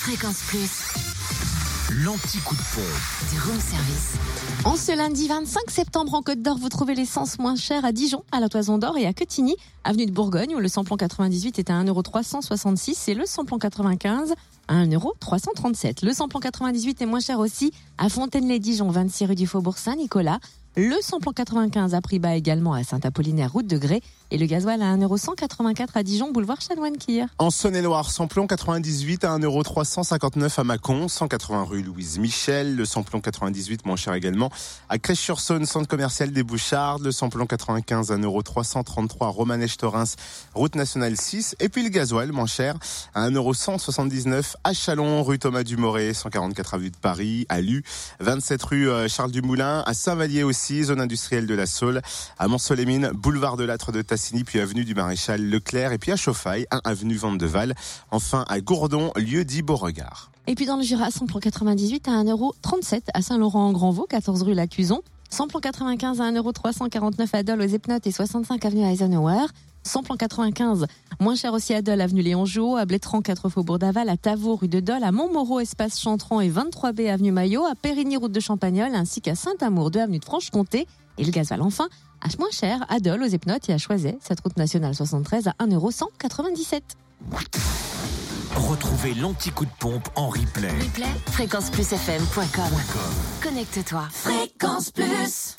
Fréquence Plus, L'anti-coup de pompe. du room service. En ce lundi 25 septembre en Côte d'Or, vous trouvez l'essence moins chère à Dijon, à la Toison d'Or et à Quetigny, avenue de Bourgogne, où le samplon 98 est à 1,366€ et le samplon 95 à 1,337€. Le samplon 98 est moins cher aussi à Fontaine-les-Dijon, 26 rue du Faubourg Saint-Nicolas. Le samplon 95 a prix bas également à Saint-Apollinaire, route de Grès. Et le gasoil à 1,184€ à Dijon, boulevard Chanoine-Kir. En Saône-et-Loire, samplon 98 à 1,359€ à Mâcon, 180 rue Louise Michel. Le samplon 98 moins cher également à Crèche-sur-Saône, centre commercial des Bouchards. Le samplon 95 à 1,333€ Romanèche-Torins, route nationale 6. Et puis le gasoil moins cher à 1,179€ à Chalon, rue Thomas Dumoré, 144 avenue de Paris, à Lu, 27 rue euh, Charles Dumoulin, à Saint-Vallier aussi, zone industrielle de la Saule, à Mont-Solémine, boulevard de l'Âtre de Tassigny, puis avenue du Maréchal Leclerc, et puis à Chauffaille, 1 avenue Vandeval, enfin à Gourdon, lieu dit Beauregard. Et puis dans le Jura, samplon 98 à 1,37€ à Saint-Laurent-en-Grandvaux, 14 rue Lacuzon. Samplon 95 à 1,349€ à Dole aux Epnotes et 65 avenue Eisenhower. Samplon 95, moins cher aussi à Dole, avenue Léon Jouot, à Blétran, 4 Faubourg d'Aval, à Tavaux, rue de Dole, à Montmoreau, espace Chantran et 23B, avenue Maillot, à Périgny, route de Champagnol, ainsi qu'à Saint-Amour, 2 avenue de Franche-Comté. Et le gasoil enfin, à moins cher à Dole, aux Epnotes et à Choiset, cette route nationale 73 à 1,197€. Retrouvez l'anti-coup de pompe en replay. Replay, fréquenceplusfm.com. Connecte-toi. Fréquence Plus.